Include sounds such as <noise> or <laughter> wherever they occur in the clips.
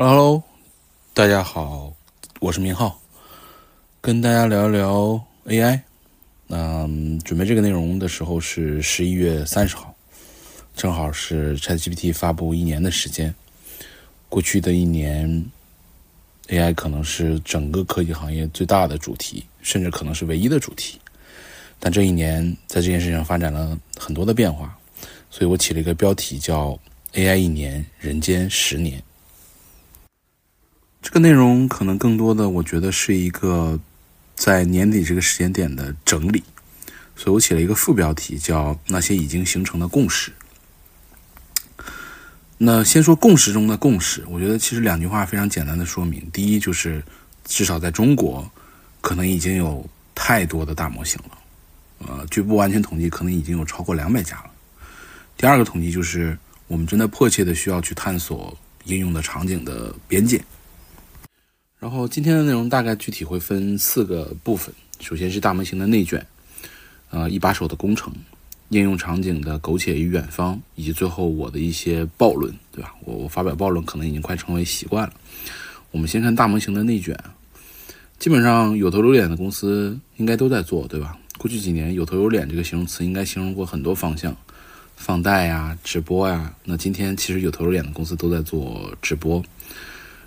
Hello，大家好，我是明浩，跟大家聊一聊 AI。嗯，准备这个内容的时候是十一月三十号，正好是 ChatGPT 发布一年的时间。过去的一年，AI 可能是整个科技行业最大的主题，甚至可能是唯一的主题。但这一年在这件事情上发展了很多的变化，所以我起了一个标题叫 “AI 一年，人间十年”。这个内容可能更多的，我觉得是一个在年底这个时间点的整理，所以我起了一个副标题叫“那些已经形成的共识”。那先说共识中的共识，我觉得其实两句话非常简单的说明：第一，就是至少在中国，可能已经有太多的大模型了，呃，据不完全统计，可能已经有超过两百家了。第二个统计就是，我们真的迫切的需要去探索应用的场景的边界。然后今天的内容大概具体会分四个部分，首先是大模型的内卷，呃，一把手的工程，应用场景的苟且与远方，以及最后我的一些暴论，对吧？我我发表暴论可能已经快成为习惯了。我们先看大模型的内卷，基本上有头有脸的公司应该都在做，对吧？过去几年有头有脸这个形容词应该形容过很多方向，放贷呀、直播呀。那今天其实有头有脸的公司都在做直播，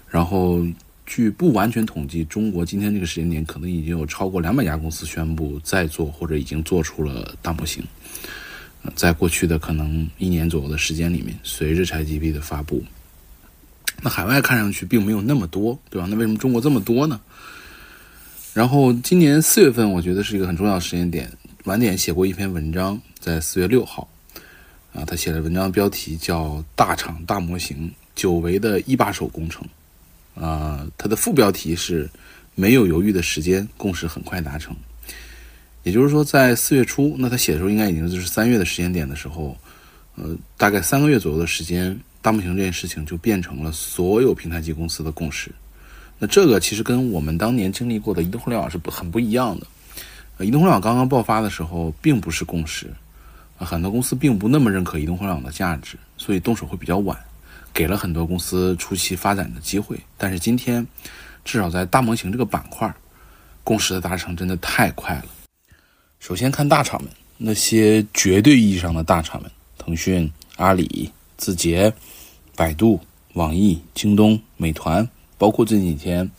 然后。据不完全统计，中国今天这个时间点，可能已经有超过两百家公司宣布在做或者已经做出了大模型。在过去的可能一年左右的时间里面，随着 ChatGPT 的发布，那海外看上去并没有那么多，对吧？那为什么中国这么多呢？然后今年四月份，我觉得是一个很重要的时间点。晚点写过一篇文章，在四月六号，啊，他写的文章标题叫《大厂大模型久违的一把手工程》。啊，它的副标题是“没有犹豫的时间，共识很快达成”。也就是说，在四月初，那他写的时候应该已经就是三月的时间点的时候，呃，大概三个月左右的时间，大模型这件事情就变成了所有平台级公司的共识。那这个其实跟我们当年经历过的移动互联网是很不一样的。移动互联网刚刚爆发的时候，并不是共识，很多公司并不那么认可移动互联网的价值，所以动手会比较晚。给了很多公司初期发展的机会，但是今天，至少在大模型这个板块，共识的达成真的太快了。首先看大厂们，那些绝对意义上的大厂们，腾讯、阿里、字节、百度、网易、京东、美团，包括这几天，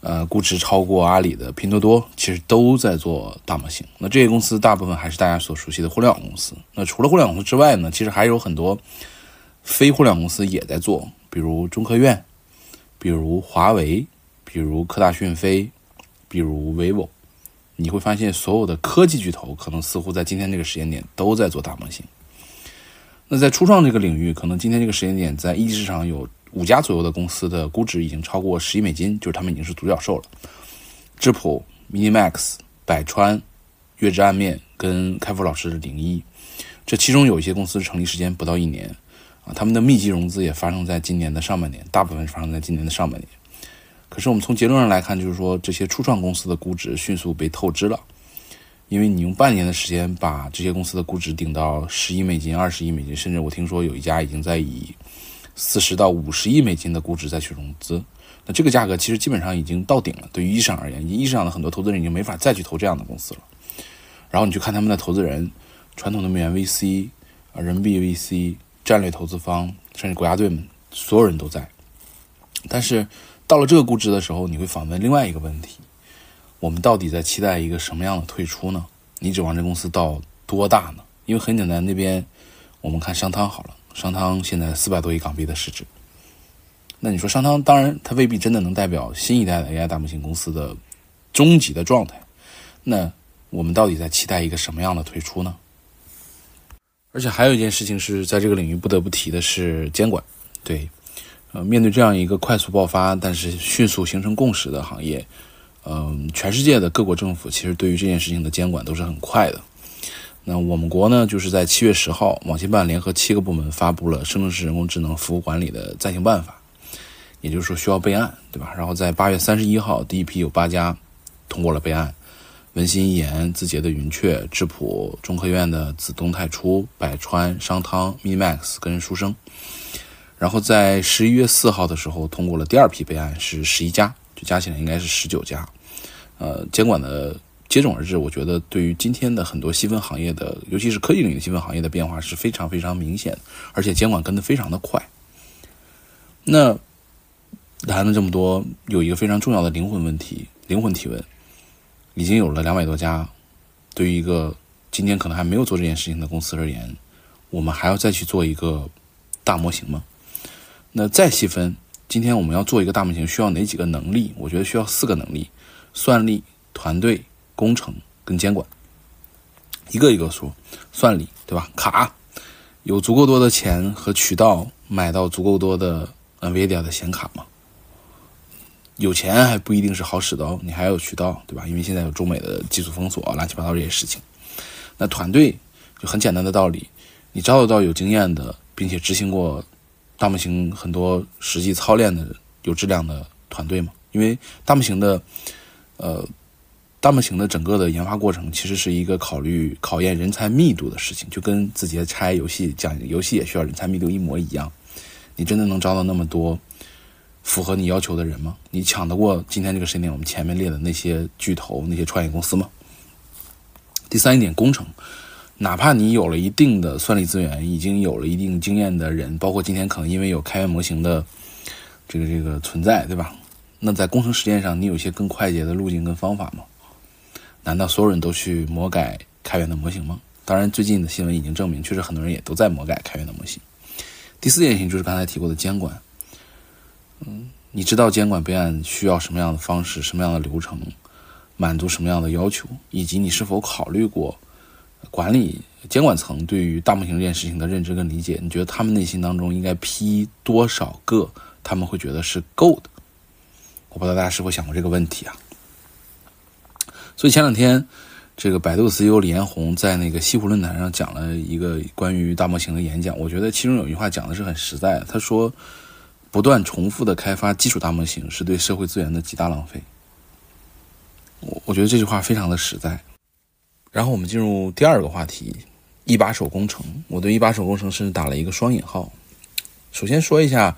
呃，估值超过阿里的拼多多，其实都在做大模型。那这些公司大部分还是大家所熟悉的互联网公司。那除了互联网公司之外呢，其实还有很多。非互联网公司也在做，比如中科院，比如华为，比如科大讯飞，比如 vivo。你会发现，所有的科技巨头可能似乎在今天这个时间点都在做大模型。那在初创这个领域，可能今天这个时间点，在一级市场有五家左右的公司的估值已经超过十亿美金，就是他们已经是独角兽了。智谱、Minimax、百川、月之暗面跟开复老师的零一，这其中有一些公司成立时间不到一年。啊，他们的密集融资也发生在今年的上半年，大部分是发生在今年的上半年。可是我们从结论上来看，就是说这些初创公司的估值迅速被透支了，因为你用半年的时间把这些公司的估值顶到十亿美金、二十亿美金，甚至我听说有一家已经在以四十到五十亿美金的估值再去融资，那这个价格其实基本上已经到顶了。对于一市场而言，一市场的很多投资人已经没法再去投这样的公司了。然后你去看他们的投资人，传统的美元 VC 啊，人民币 VC。战略投资方甚至国家队们，所有人都在。但是到了这个估值的时候，你会反问另外一个问题：我们到底在期待一个什么样的退出呢？你指望这公司到多大呢？因为很简单，那边我们看商汤好了，商汤现在四百多亿港币的市值。那你说商汤，当然它未必真的能代表新一代的 AI 大模型公司的终极的状态。那我们到底在期待一个什么样的退出呢？而且还有一件事情是在这个领域不得不提的是监管，对，呃，面对这样一个快速爆发但是迅速形成共识的行业，嗯，全世界的各国政府其实对于这件事情的监管都是很快的。那我们国呢，就是在七月十号，网信办联合七个部门发布了《生成式人工智能服务管理的暂行办法》，也就是说需要备案，对吧？然后在八月三十一号，第一批有八家通过了备案。文心一言、字节的云雀、智谱、中科院的子东太初、百川、商汤、MiMax 跟书生，然后在十一月四号的时候通过了第二批备案，是十一家，就加起来应该是十九家。呃，监管的接踵而至，我觉得对于今天的很多细分行业的，尤其是科技领域的细分行业的变化是非常非常明显的，而且监管跟得非常的快。那谈了这么多，有一个非常重要的灵魂问题，灵魂提问：已经有了两百多家，对于一个今天可能还没有做这件事情的公司而言，我们还要再去做一个大模型吗？那再细分，今天我们要做一个大模型，需要哪几个能力？我觉得需要四个能力。算力、团队、工程跟监管，一个一个说。算力，对吧？卡，有足够多的钱和渠道买到足够多的 NVIDIA 的显卡吗？有钱还不一定是好使的，你还有渠道，对吧？因为现在有中美的技术封锁，乱七八糟这些事情。那团队就很简单的道理，你招得到有经验的，并且执行过大模型很多实际操练的有质量的团队吗？因为大模型的。呃，大模型的整个的研发过程其实是一个考虑考验人才密度的事情，就跟字节拆游戏讲游戏也需要人才密度一模一样。你真的能招到那么多符合你要求的人吗？你抢得过今天这个时间点我们前面列的那些巨头、那些创业公司吗？第三一点，工程，哪怕你有了一定的算力资源，已经有了一定经验的人，包括今天可能因为有开源模型的这个这个存在，对吧？那在工程实践上，你有一些更快捷的路径跟方法吗？难道所有人都去魔改开源的模型吗？当然，最近的新闻已经证明，确实很多人也都在魔改开源的模型。第四件事情就是刚才提过的监管。嗯，你知道监管备案需要什么样的方式、什么样的流程，满足什么样的要求，以及你是否考虑过管理监管层对于大模型这件事情的认知跟理解？你觉得他们内心当中应该批多少个？他们会觉得是够的？我不知道大家是否想过这个问题啊？所以前两天，这个百度 CEO 李彦宏在那个西湖论坛上讲了一个关于大模型的演讲。我觉得其中有一句话讲的是很实在，他说：“不断重复的开发基础大模型是对社会资源的极大浪费。”我我觉得这句话非常的实在。然后我们进入第二个话题：一把手工程。我对一把手工程甚至打了一个双引号。首先说一下。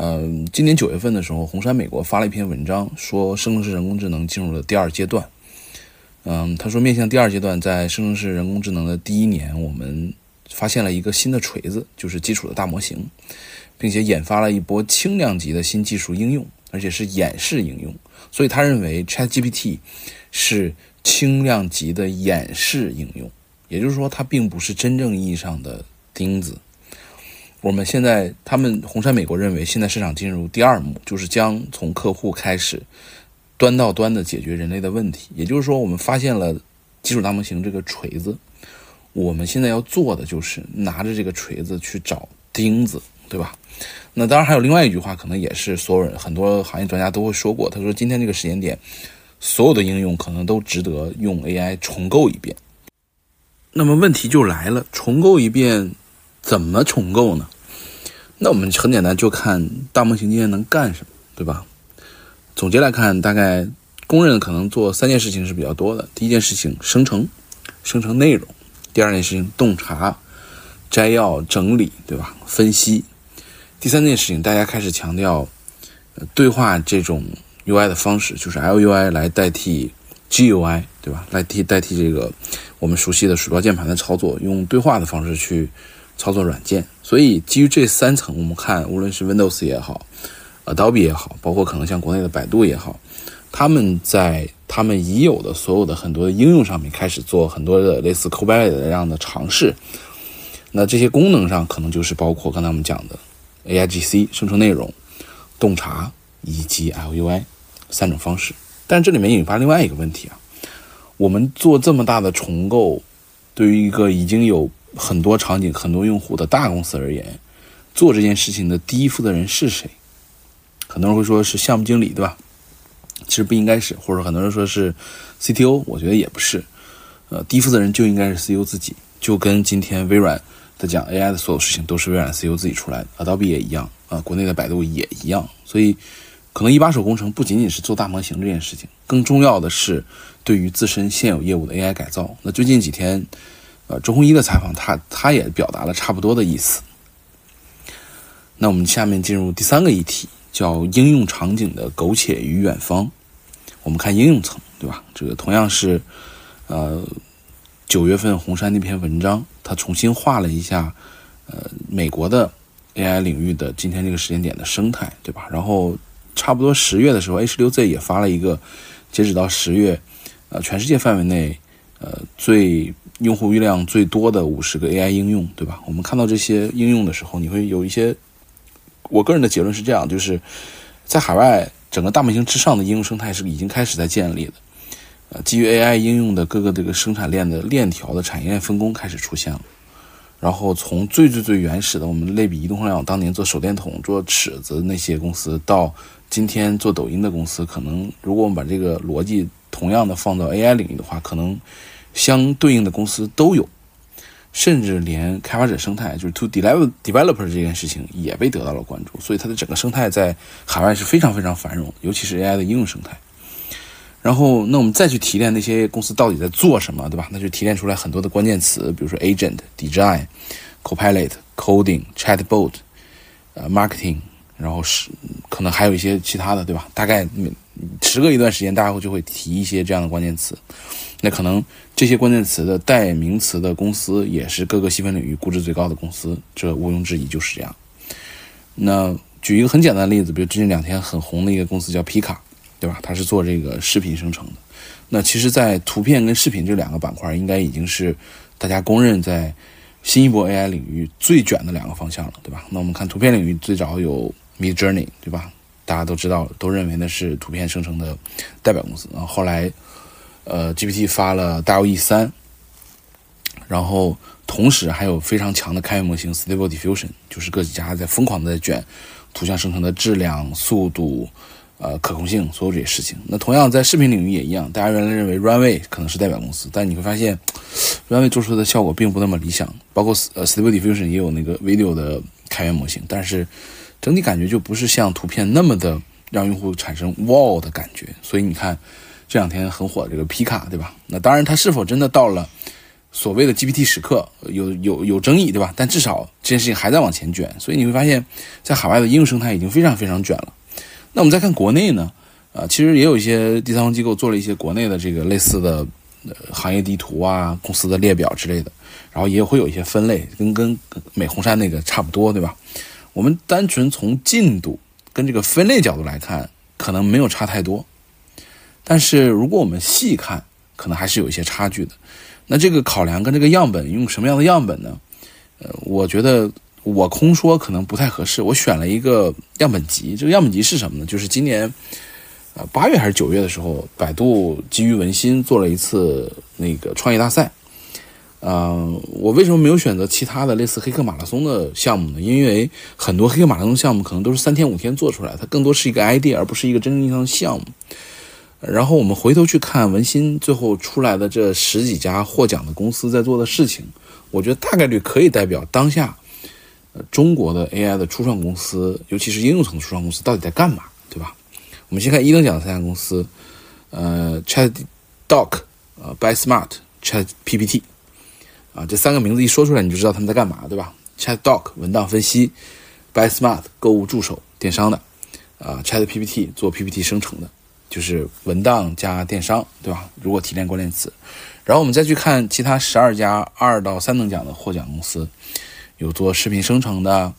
嗯，今年九月份的时候，红杉美国发了一篇文章，说生成式人工智能进入了第二阶段。嗯，他说面向第二阶段，在生成式人工智能的第一年，我们发现了一个新的锤子，就是基础的大模型，并且研发了一波轻量级的新技术应用，而且是演示应用。所以他认为 ChatGPT 是轻量级的演示应用，也就是说，它并不是真正意义上的钉子。我们现在，他们红杉美国认为，现在市场进入第二幕，就是将从客户开始，端到端的解决人类的问题。也就是说，我们发现了基础大模型这个锤子，我们现在要做的就是拿着这个锤子去找钉子，对吧？那当然还有另外一句话，可能也是所有人很多行业专家都会说过，他说今天这个时间点，所有的应用可能都值得用 AI 重构一遍。那么问题就来了，重构一遍。怎么重构呢？那我们很简单，就看大模型今天能干什么，对吧？总结来看，大概公认可能做三件事情是比较多的。第一件事情，生成，生成内容；第二件事情，洞察、摘要、整理，对吧？分析；第三件事情，大家开始强调对话这种 UI 的方式，就是 LUI 来代替 GUI，对吧？来替代替这个我们熟悉的鼠标键盘的操作，用对话的方式去。操作软件，所以基于这三层，我们看，无论是 Windows 也好，Adobe 也好，包括可能像国内的百度也好，他们在他们已有的所有的很多的应用上面开始做很多的类似 Copilot 这样的尝试。那这些功能上可能就是包括刚才我们讲的 AIGC 生成内容、洞察以及 LUI 三种方式。但这里面引发另外一个问题啊，我们做这么大的重构，对于一个已经有很多场景、很多用户的大公司而言，做这件事情的第一负责人是谁？很多人会说是项目经理，对吧？其实不应该是，或者很多人说是 CTO，我觉得也不是。呃，第一负责人就应该是 CEO 自己，就跟今天微软他讲 AI 的所有事情都是微软 CEO 自己出来的，Adobe 也一样，啊，国内的百度也一样。所以，可能一把手工程不仅仅是做大模型这件事情，更重要的是对于自身现有业务的 AI 改造。那最近几天。呃，周鸿祎的采访，他他也表达了差不多的意思。那我们下面进入第三个议题，叫应用场景的苟且与远方。我们看应用层，对吧？这个同样是，呃，九月份红杉那篇文章，他重新画了一下，呃，美国的 AI 领域的今天这个时间点的生态，对吧？然后差不多十月的时候，A 十六 Z 也发了一个，截止到十月，呃，全世界范围内，呃，最用户预量最多的五十个 AI 应用，对吧？我们看到这些应用的时候，你会有一些，我个人的结论是这样，就是在海外。整个大模型之上的应用生态是已经开始在建立的，呃，基于 AI 应用的各个这个生产链的链条的产业链分工开始出现了。然后从最最最原始的我们类比移动互联网当年做手电筒、做尺子那些公司，到今天做抖音的公司，可能如果我们把这个逻辑同样的放到 AI 领域的话，可能相对应的公司都有。甚至连开发者生态，就是 to develop developer 这件事情也被得到了关注，所以它的整个生态在海外是非常非常繁荣，尤其是 AI 的应用生态。然后，那我们再去提炼那些公司到底在做什么，对吧？那就提炼出来很多的关键词，比如说 agent、design、copilot、coding、chatbot、呃 marketing，然后是可能还有一些其他的，对吧？大概每时隔一段时间，大家会就会提一些这样的关键词。那可能这些关键词的代名词的公司，也是各个细分领域估值最高的公司，这毋庸置疑就是这样。那举一个很简单的例子，比如最近两天很红的一个公司叫皮卡，对吧？它是做这个视频生成的。那其实，在图片跟视频这两个板块，应该已经是大家公认在新一波 AI 领域最卷的两个方向了，对吧？那我们看图片领域，最早有 Mid Journey，对吧？大家都知道，都认为那是图片生成的代表公司。然后后来。呃，GPT 发了 DALL-E 三，然后同时还有非常强的开源模型 Stable Diffusion，就是各几家在疯狂的在卷图像生成的质量、速度、呃可控性，所有这些事情。那同样在视频领域也一样，大家原来认为 Runway 可能是代表公司，但你会发现 <sniffs> Runway 做出的效果并不那么理想。包括呃 Stable Diffusion 也有那个 Video 的开源模型，但是整体感觉就不是像图片那么的让用户产生 Wow 的感觉。所以你看。这两天很火的这个皮卡，对吧？那当然，它是否真的到了所谓的 GPT 时刻，有有有争议，对吧？但至少这件事情还在往前卷，所以你会发现，在海外的应用生态已经非常非常卷了。那我们再看国内呢？啊，其实也有一些第三方机构做了一些国内的这个类似的呃行业地图啊、公司的列表之类的，然后也会有一些分类，跟跟美红杉那个差不多，对吧？我们单纯从进度跟这个分类角度来看，可能没有差太多。但是如果我们细看，可能还是有一些差距的。那这个考量跟这个样本用什么样的样本呢？呃，我觉得我空说可能不太合适。我选了一个样本集，这个样本集是什么呢？就是今年，呃，八月还是九月的时候，百度基于文心做了一次那个创业大赛。嗯，我为什么没有选择其他的类似黑客马拉松的项目呢？因为很多黑客马拉松项目可能都是三天五天做出来，它更多是一个 idea，而不是一个真正意义上的项目。然后我们回头去看文心最后出来的这十几家获奖的公司在做的事情，我觉得大概率可以代表当下，中国的 AI 的初创公司，尤其是应用层初创公司到底在干嘛，对吧？我们先看一等奖的三家公司，呃，ChatDoc，呃，BySmart，ChatPPT，啊，这三个名字一说出来你就知道他们在干嘛，对吧？ChatDoc 文档分析，BySmart 购物助手电商的，啊，ChatPPT 做 PPT 生成的。就是文档加电商，对吧？如果提炼关键词，然后我们再去看其他十二家二到三等奖的获奖公司，有做视频生成的，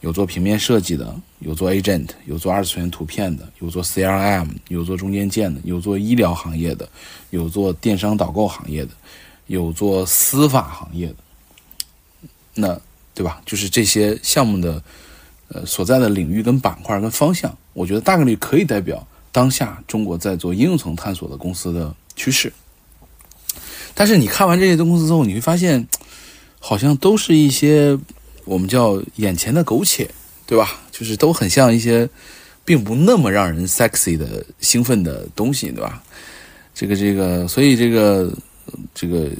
有做平面设计的，有做 agent，有做二次元图片的，有做 CRM，有做中间件的，有做医疗行业的，有做电商导购行业的，有做司法行业的，那对吧？就是这些项目的呃所在的领域跟板块跟方向，我觉得大概率可以代表。当下中国在做应用层探索的公司的趋势，但是你看完这些公司之后，你会发现，好像都是一些我们叫眼前的苟且，对吧？就是都很像一些并不那么让人 sexy 的兴奋的东西，对吧？这个这个，所以这个这个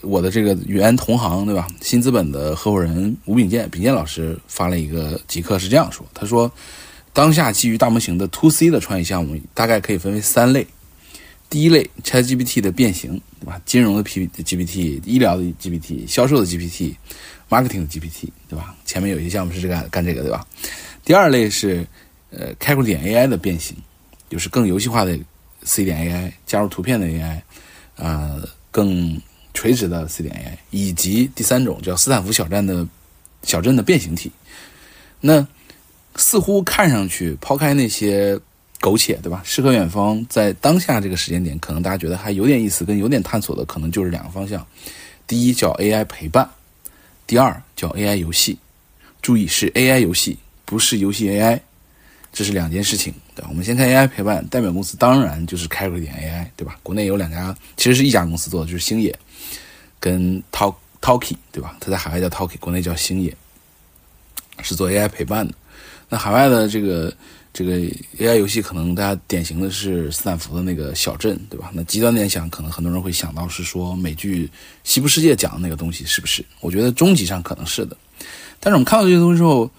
我的这个原同行，对吧？新资本的合伙人吴炳健，炳健老师发了一个极客，是这样说，他说。当下基于大模型的 To C 的创业项目大概可以分为三类。第一类 ChatGPT 的变形，对吧？金融的 P GPT，医疗的 GPT，销售的 GPT，marketing 的 GPT，对吧？前面有一些项目是这个干这个，对吧？第二类是呃开口点 AI 的变形，就是更游戏化的 C 点 AI，加入图片的 AI，啊，更垂直的 C 点 AI，以及第三种叫斯坦福小站的小镇的变形体。那似乎看上去，抛开那些。苟且，对吧？诗和远方在当下这个时间点，可能大家觉得还有点意思，跟有点探索的，可能就是两个方向。第一叫 AI 陪伴，第二叫 AI 游戏。注意是 AI 游戏，不是游戏 AI，这是两件事情。对？我们先看 AI 陪伴，代表公司当然就是开瑞点 AI，对吧？国内有两家，其实是一家公司做的，就是星野跟 Talk Talky，对吧？它在海外叫 Talky，国内叫星野，是做 AI 陪伴的。那海外的这个。这个 AI 游戏可能大家典型的是斯坦福的那个小镇，对吧？那极端点想，可能很多人会想到是说美剧《西部世界》讲的那个东西，是不是？我觉得终极上可能是的。但是我们看到这些东西之后，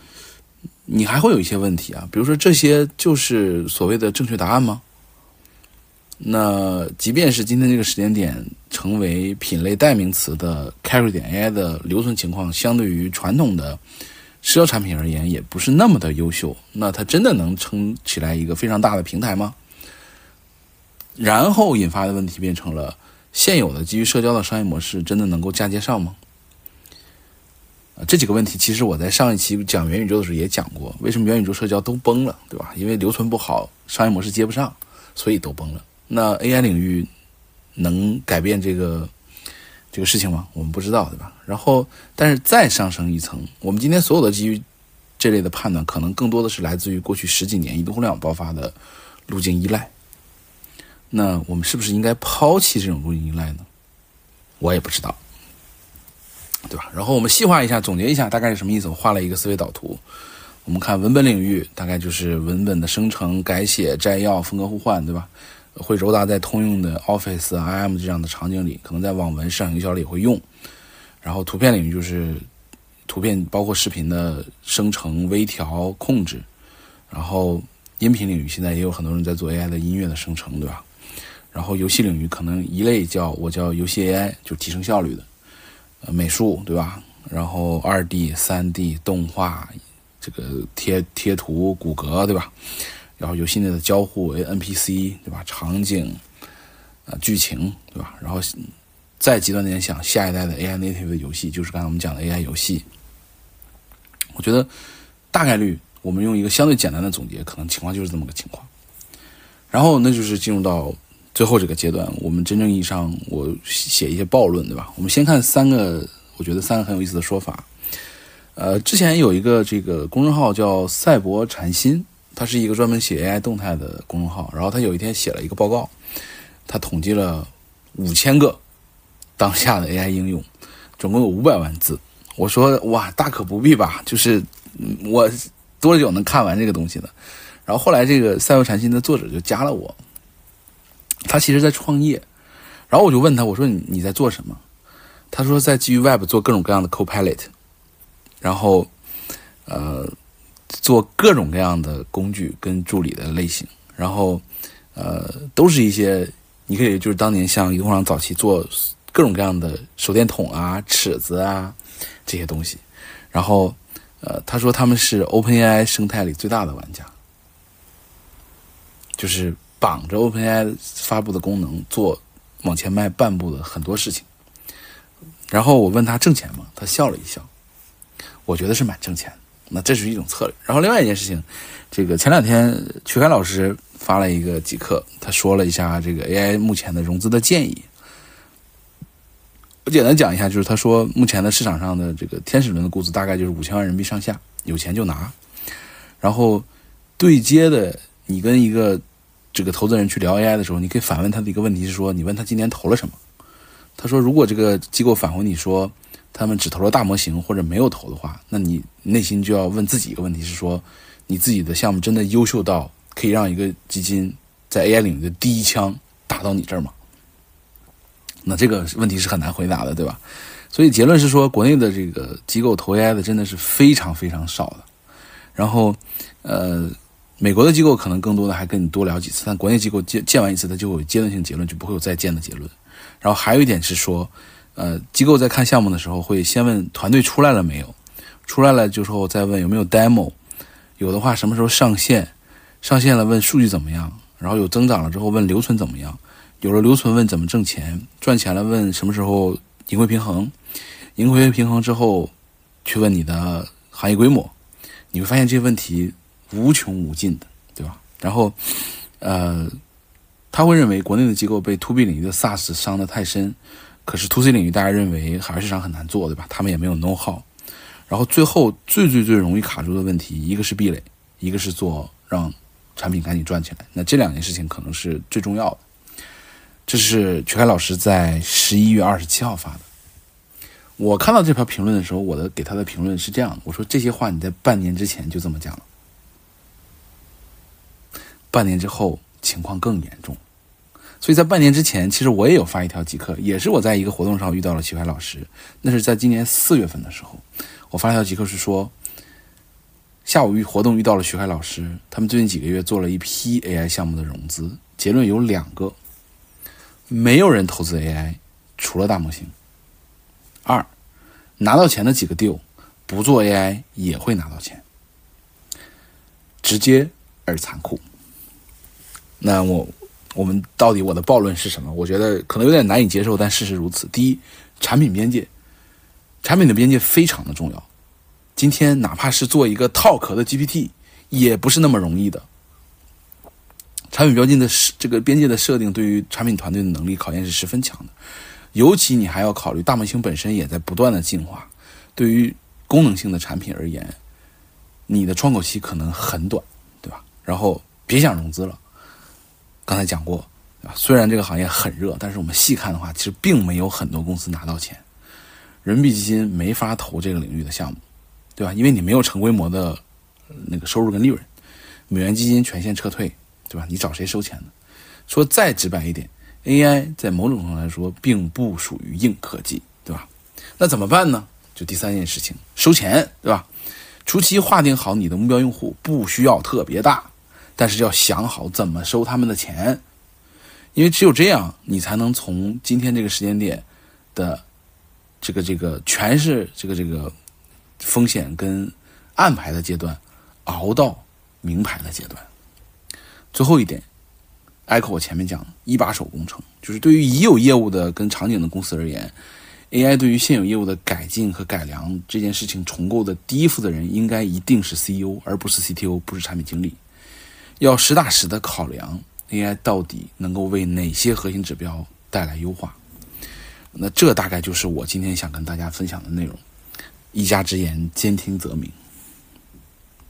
你还会有一些问题啊，比如说这些就是所谓的正确答案吗？那即便是今天这个时间点成为品类代名词的 Carry 点 AI 的留存情况，相对于传统的。社交产品而言，也不是那么的优秀。那它真的能撑起来一个非常大的平台吗？然后引发的问题变成了：现有的基于社交的商业模式真的能够嫁接上吗？啊，这几个问题其实我在上一期讲元宇宙的时候也讲过。为什么元宇宙社交都崩了，对吧？因为留存不好，商业模式接不上，所以都崩了。那 AI 领域能改变这个？这个事情吗？我们不知道，对吧？然后，但是再上升一层，我们今天所有的基于这类的判断，可能更多的是来自于过去十几年移动互联网爆发的路径依赖。那我们是不是应该抛弃这种路径依赖呢？我也不知道，对吧？然后我们细化一下，总结一下，大概是什么意思？我画了一个思维导图。我们看文本领域，大概就是文本的生成、改写、摘要、风格互换，对吧？会揉杂在通用的 Office、IM 这样的场景里，可能在网文、市场营销里也会用。然后图片领域就是图片，包括视频的生成、微调、控制。然后音频领域现在也有很多人在做 AI 的音乐的生成，对吧？然后游戏领域可能一类叫我叫游戏 AI，就提升效率的。美术对吧？然后二 D、三 D 动画，这个贴贴图、骨骼对吧？然后游戏内的交互为 NPC，对吧？场景，呃，剧情，对吧？然后再极端点想，下一代的 AI native 的游戏，就是刚才我们讲的 AI 游戏。我觉得大概率，我们用一个相对简单的总结，可能情况就是这么个情况。然后那就是进入到最后这个阶段，我们真正意义上，我写一些暴论，对吧？我们先看三个，我觉得三个很有意思的说法。呃，之前有一个这个公众号叫赛博禅心。他是一个专门写 AI 动态的公众号，然后他有一天写了一个报告，他统计了五千个当下的 AI 应用，总共有五百万字。我说哇，大可不必吧，就是我多久能看完这个东西呢？然后后来这个赛博禅心的作者就加了我，他其实在创业，然后我就问他，我说你你在做什么？他说在基于 Web 做各种各样的 Copilot，然后呃。做各种各样的工具跟助理的类型，然后，呃，都是一些你可以就是当年像移动上早期做各种各样的手电筒啊、尺子啊这些东西，然后，呃，他说他们是 OpenAI 生态里最大的玩家，就是绑着 OpenAI 发布的功能做往前迈半步的很多事情。然后我问他挣钱吗？他笑了一笑，我觉得是蛮挣钱的。那这是一种策略。然后另外一件事情，这个前两天曲凯老师发了一个极客，他说了一下这个 AI 目前的融资的建议。我简单讲一下，就是他说目前的市场上的这个天使轮的估值大概就是五千万人民币上下，有钱就拿。然后对接的，你跟一个这个投资人去聊 AI 的时候，你可以反问他的一个问题是说，你问他今年投了什么？他说，如果这个机构返回你说。他们只投了大模型或者没有投的话，那你内心就要问自己一个问题：是说你自己的项目真的优秀到可以让一个基金在 AI 领域的第一枪打到你这儿吗？那这个问题是很难回答的，对吧？所以结论是说，国内的这个机构投 AI 的真的是非常非常少的。然后，呃，美国的机构可能更多的还跟你多聊几次，但国内机构见见完一次，它就有阶段性结论，就不会有再见的结论。然后还有一点是说，呃，机构在看项目的时候会先问团队出来了没有，出来了就后再问有没有 demo，有的话什么时候上线，上线了问数据怎么样，然后有增长了之后问留存怎么样，有了留存问怎么挣钱，赚钱了问什么时候盈亏平衡，盈亏平衡之后去问你的行业规模，你会发现这些问题。无穷无尽的，对吧？然后，呃，他会认为国内的机构被 to B 领域的 SaaS 伤得太深，可是 to C 领域大家认为海外市场很难做，对吧？他们也没有 know how。然后最后最最最容易卡住的问题，一个是壁垒，一个是做让产品赶紧赚起来。那这两件事情可能是最重要的。这是曲凯老师在十一月二十七号发的。我看到这条评论的时候，我的给他的评论是这样：我说这些话你在半年之前就这么讲了。半年之后情况更严重，所以在半年之前，其实我也有发一条即刻，也是我在一个活动上遇到了齐怀老师，那是在今年四月份的时候，我发一条即刻是说，下午遇活动遇到了徐凯老师，他们最近几个月做了一批 AI 项目的融资，结论有两个，没有人投资 AI，除了大模型。二，拿到钱的几个 deal，不做 AI 也会拿到钱，直接而残酷。那我，我们到底我的暴论是什么？我觉得可能有点难以接受，但事实如此。第一，产品边界，产品的边界非常的重要。今天哪怕是做一个套壳的 GPT，也不是那么容易的。产品标记的设这个边界的设定，对于产品团队的能力考验是十分强的。尤其你还要考虑大模型本身也在不断的进化，对于功能性的产品而言，你的窗口期可能很短，对吧？然后别想融资了。刚才讲过，啊，虽然这个行业很热，但是我们细看的话，其实并没有很多公司拿到钱。人民币基金没法投这个领域的项目，对吧？因为你没有成规模的那个收入跟利润。美元基金全线撤退，对吧？你找谁收钱呢？说再直白一点，AI 在某种程度来说并不属于硬科技，对吧？那怎么办呢？就第三件事情，收钱，对吧？初期划定好你的目标用户，不需要特别大。但是要想好怎么收他们的钱，因为只有这样，你才能从今天这个时间点的这个这个全是这个这个风险跟暗牌的阶段，熬到明牌的阶段。最后一点，echo 我前面讲一把手工程，就是对于已有业务的跟场景的公司而言，AI 对于现有业务的改进和改良这件事情重构的第一负责人，应该一定是 CEO，而不是 CTO，不是产品经理。要实打实的考量 AI 到底能够为哪些核心指标带来优化，那这大概就是我今天想跟大家分享的内容。一家之言，兼听则明。